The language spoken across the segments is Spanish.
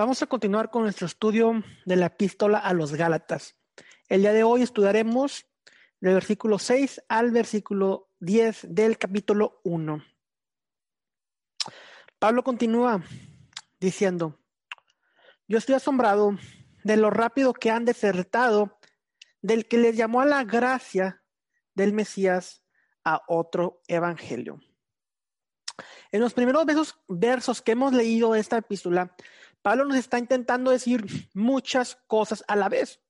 Vamos a continuar con nuestro estudio de la epístola a los Gálatas. El día de hoy estudiaremos del versículo 6 al versículo 10 del capítulo 1. Pablo continúa diciendo, yo estoy asombrado de lo rápido que han desertado del que les llamó a la gracia del Mesías a otro evangelio. En los primeros versos, que hemos leído de esta epístola, Pablo nos está intentando decir muchas cosas a la vez.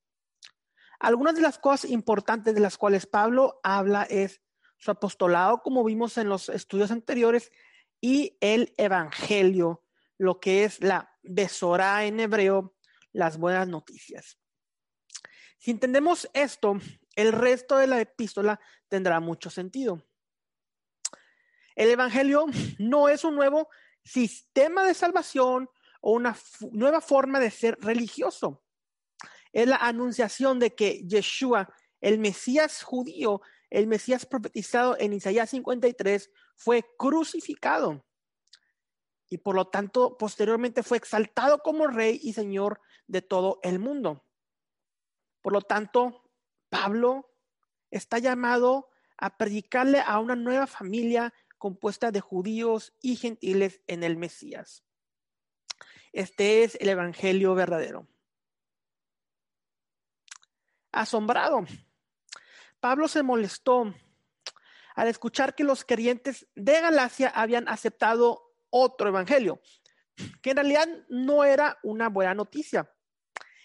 Algunas de las cosas importantes de las cuales Pablo habla es su apostolado, como vimos en los estudios anteriores, y el evangelio, lo que es la besora en hebreo, las buenas noticias. Si entendemos esto, el resto de la epístola tendrá mucho sentido. El Evangelio no es un nuevo sistema de salvación o una nueva forma de ser religioso. Es la anunciación de que Yeshua, el Mesías judío, el Mesías profetizado en Isaías 53, fue crucificado y por lo tanto posteriormente fue exaltado como rey y señor de todo el mundo. Por lo tanto, Pablo está llamado a predicarle a una nueva familia compuesta de judíos y gentiles en el Mesías. Este es el Evangelio verdadero. Asombrado, Pablo se molestó al escuchar que los creyentes de Galacia habían aceptado otro evangelio, que en realidad no era una buena noticia.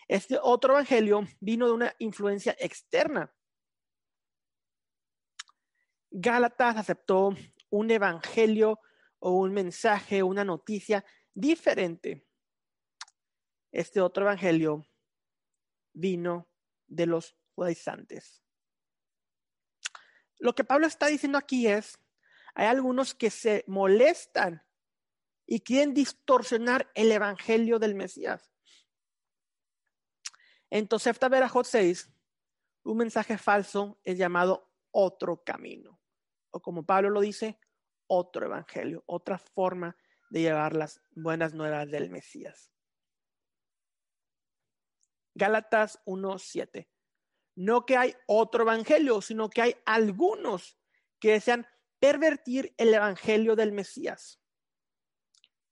Este otro evangelio vino de una influencia externa. Gálatas aceptó un evangelio o un mensaje, una noticia diferente. Este otro evangelio vino de los judaizantes. Lo que Pablo está diciendo aquí es, hay algunos que se molestan y quieren distorsionar el evangelio del Mesías. En Tosefta Berajot 6, un mensaje falso es llamado otro camino, o como Pablo lo dice, otro evangelio, otra forma de llevar las buenas nuevas del Mesías. Gálatas 1:7. No que hay otro evangelio, sino que hay algunos que desean pervertir el evangelio del Mesías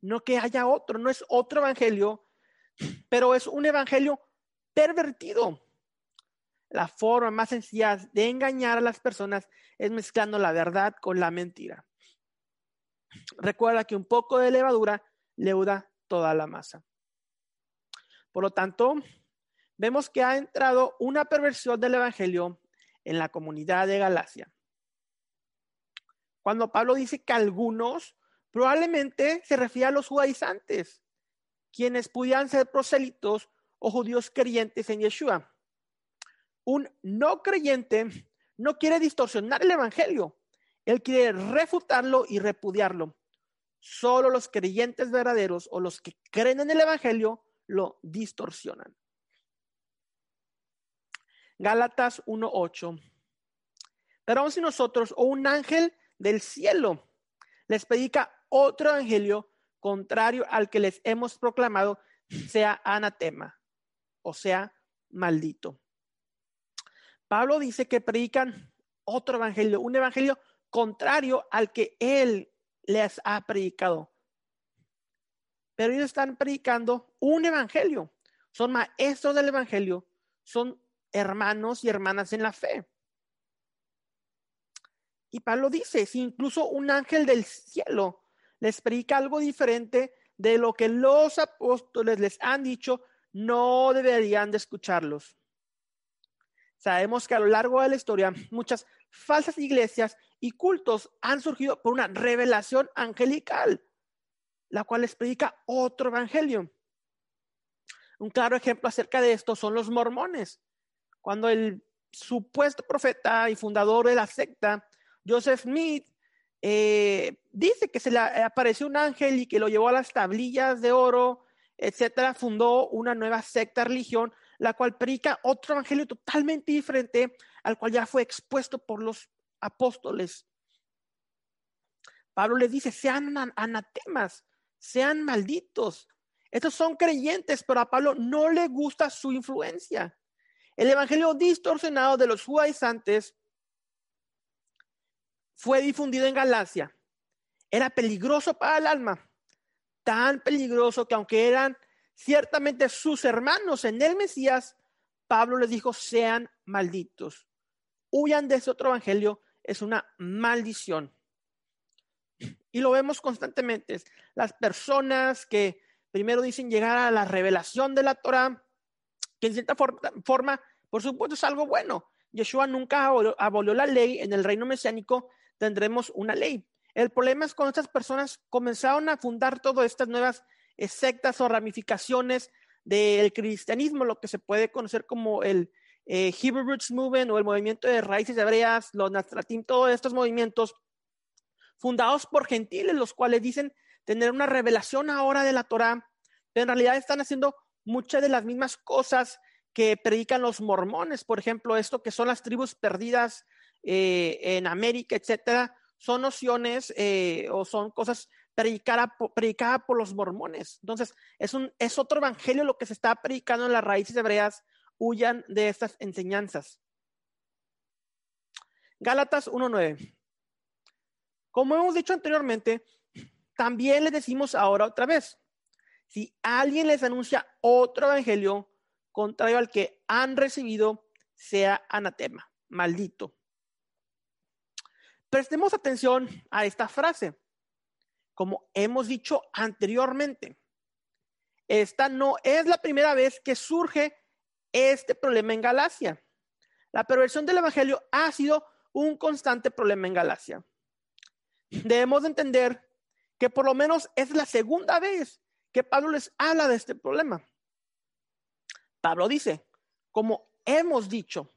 no que haya otro, no es otro evangelio, pero es un evangelio pervertido. La forma más sencilla de engañar a las personas es mezclando la verdad con la mentira. Recuerda que un poco de levadura leuda toda la masa. Por lo tanto, vemos que ha entrado una perversión del evangelio en la comunidad de Galacia. Cuando Pablo dice que algunos Probablemente se refiere a los judaizantes, quienes pudieran ser prosélitos o judíos creyentes en Yeshua. Un no creyente no quiere distorsionar el evangelio, él quiere refutarlo y repudiarlo. Solo los creyentes verdaderos o los que creen en el evangelio lo distorsionan. Gálatas 1:8. Pero aún si nosotros o un ángel del cielo les predica otro evangelio contrario al que les hemos proclamado sea anatema, o sea, maldito. Pablo dice que predican otro evangelio, un evangelio contrario al que él les ha predicado. Pero ellos están predicando un evangelio. Son maestros del evangelio, son hermanos y hermanas en la fe. Y Pablo dice, si incluso un ángel del cielo les predica algo diferente de lo que los apóstoles les han dicho, no deberían de escucharlos. Sabemos que a lo largo de la historia muchas falsas iglesias y cultos han surgido por una revelación angelical, la cual les predica otro evangelio. Un claro ejemplo acerca de esto son los mormones. Cuando el supuesto profeta y fundador de la secta, Joseph Smith, eh, dice que se le apareció un ángel y que lo llevó a las tablillas de oro, etcétera, fundó una nueva secta religión, la cual predica otro evangelio totalmente diferente al cual ya fue expuesto por los apóstoles. Pablo les dice, sean anatemas, sean malditos. Estos son creyentes, pero a Pablo no le gusta su influencia. El evangelio distorsionado de los judaizantes fue difundido en Galacia. Era peligroso para el alma, tan peligroso que aunque eran ciertamente sus hermanos en el Mesías, Pablo les dijo, sean malditos. Huyan de ese otro evangelio, es una maldición. Y lo vemos constantemente. Las personas que primero dicen llegar a la revelación de la Torah, que en cierta forma, por supuesto, es algo bueno. Yeshua nunca abolió la ley, en el reino mesiánico tendremos una ley. El problema es cuando estas personas comenzaron a fundar todas estas nuevas eh, sectas o ramificaciones del cristianismo, lo que se puede conocer como el eh, Hebrew Roots Movement o el movimiento de raíces hebreas, los Nastratim, todos estos movimientos fundados por gentiles, los cuales dicen tener una revelación ahora de la Torah, pero en realidad están haciendo muchas de las mismas cosas que predican los mormones, por ejemplo, esto que son las tribus perdidas eh, en América, etcétera, son nociones eh, o son cosas predicadas predicada por los mormones. Entonces, es, un, es otro evangelio lo que se está predicando en las raíces hebreas, huyan de estas enseñanzas. Gálatas 1.9. Como hemos dicho anteriormente, también les decimos ahora otra vez, si alguien les anuncia otro evangelio contrario al que han recibido, sea anatema, maldito. Prestemos atención a esta frase. Como hemos dicho anteriormente, esta no es la primera vez que surge este problema en Galacia. La perversión del Evangelio ha sido un constante problema en Galacia. Debemos entender que por lo menos es la segunda vez que Pablo les habla de este problema. Pablo dice, como hemos dicho,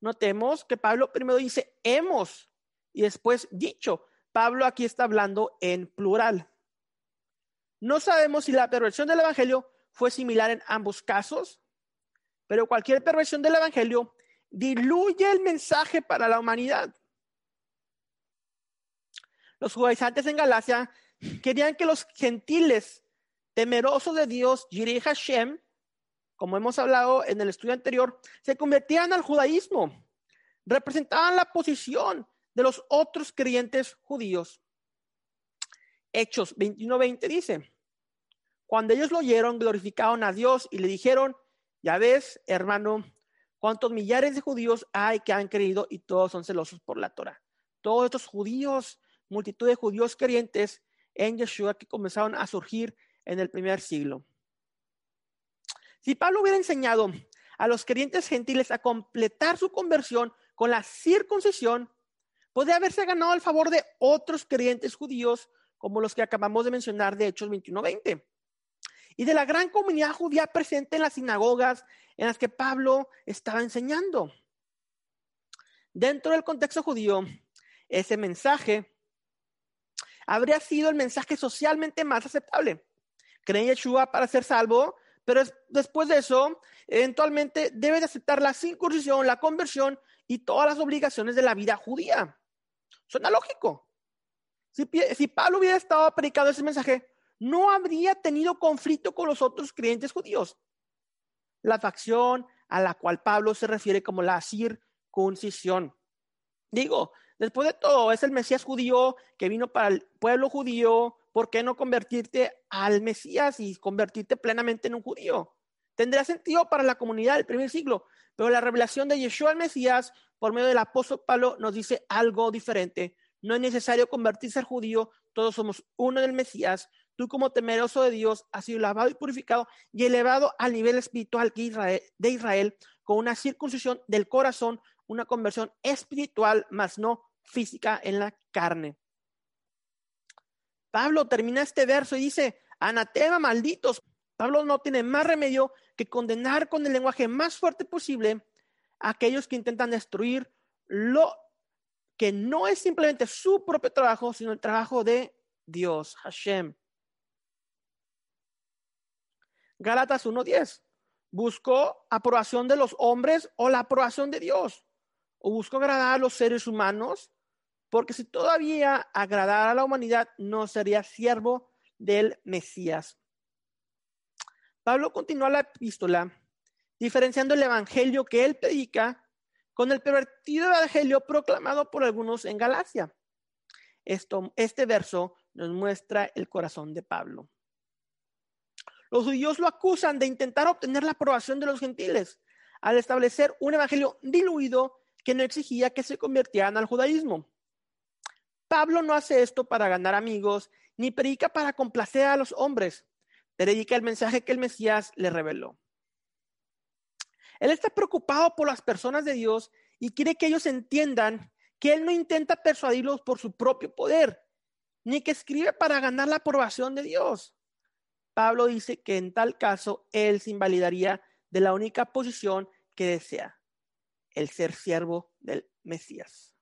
notemos que Pablo primero dice hemos y después dicho. Pablo aquí está hablando en plural. No sabemos si la perversión del Evangelio fue similar en ambos casos, pero cualquier perversión del Evangelio diluye el mensaje para la humanidad. Los judaizantes en Galacia querían que los gentiles temerosos de Dios, Yireh Hashem, como hemos hablado en el estudio anterior, se convirtieran al judaísmo. Representaban la posición de los otros creyentes judíos. Hechos 21:20 dice, cuando ellos lo oyeron, glorificaron a Dios y le dijeron, ya ves, hermano, cuántos millares de judíos hay que han creído y todos son celosos por la Torah. Todos estos judíos multitud de judíos creyentes en Yeshua que comenzaron a surgir en el primer siglo. Si Pablo hubiera enseñado a los creyentes gentiles a completar su conversión con la circuncisión, podría haberse ganado el favor de otros creyentes judíos, como los que acabamos de mencionar de Hechos 21:20, y de la gran comunidad judía presente en las sinagogas en las que Pablo estaba enseñando. Dentro del contexto judío, ese mensaje habría sido el mensaje socialmente más aceptable. Creen en Yeshua para ser salvo, pero después de eso, eventualmente debe de aceptar la circuncisión, la conversión y todas las obligaciones de la vida judía. Suena lógico. Si, si Pablo hubiera estado predicando ese mensaje, no habría tenido conflicto con los otros creyentes judíos. La facción a la cual Pablo se refiere como la circuncisión. Digo, Después de todo, es el Mesías judío que vino para el pueblo judío. ¿Por qué no convertirte al Mesías y convertirte plenamente en un judío? Tendría sentido para la comunidad del primer siglo, pero la revelación de Yeshua al Mesías por medio del apóstol Pablo nos dice algo diferente. No es necesario convertirse al judío, todos somos uno del Mesías. Tú como temeroso de Dios has sido lavado y purificado y elevado al nivel espiritual de Israel con una circuncisión del corazón una conversión espiritual, más no física en la carne. Pablo termina este verso y dice, anatema malditos. Pablo no tiene más remedio que condenar con el lenguaje más fuerte posible a aquellos que intentan destruir lo que no es simplemente su propio trabajo, sino el trabajo de Dios, Hashem. Gálatas 1.10. ¿Buscó aprobación de los hombres o la aprobación de Dios? o busco agradar a los seres humanos, porque si todavía agradara a la humanidad, no sería siervo del Mesías. Pablo continúa la epístola diferenciando el evangelio que él predica con el pervertido evangelio proclamado por algunos en Galacia. Esto, este verso nos muestra el corazón de Pablo. Los judíos lo acusan de intentar obtener la aprobación de los gentiles al establecer un evangelio diluido que no exigía que se convirtieran al judaísmo. Pablo no hace esto para ganar amigos, ni predica para complacer a los hombres, predica el mensaje que el Mesías le reveló. Él está preocupado por las personas de Dios y quiere que ellos entiendan que Él no intenta persuadirlos por su propio poder, ni que escribe para ganar la aprobación de Dios. Pablo dice que en tal caso Él se invalidaría de la única posición que desea, el ser siervo del Mesías.